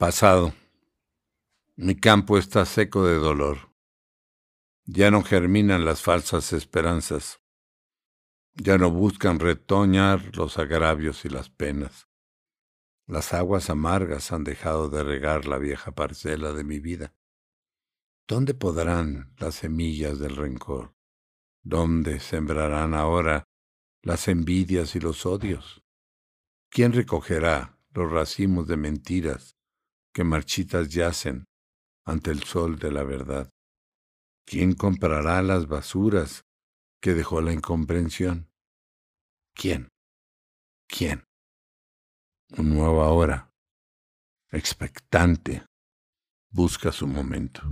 Pasado. Mi campo está seco de dolor. Ya no germinan las falsas esperanzas. Ya no buscan retoñar los agravios y las penas. Las aguas amargas han dejado de regar la vieja parcela de mi vida. ¿Dónde podrán las semillas del rencor? ¿Dónde sembrarán ahora las envidias y los odios? ¿Quién recogerá los racimos de mentiras que marchitas yacen ante el sol de la verdad? ¿Quién comprará las basuras que dejó la incomprensión? ¿Quién? ¿Quién? Un nuevo ahora, expectante, busca su momento.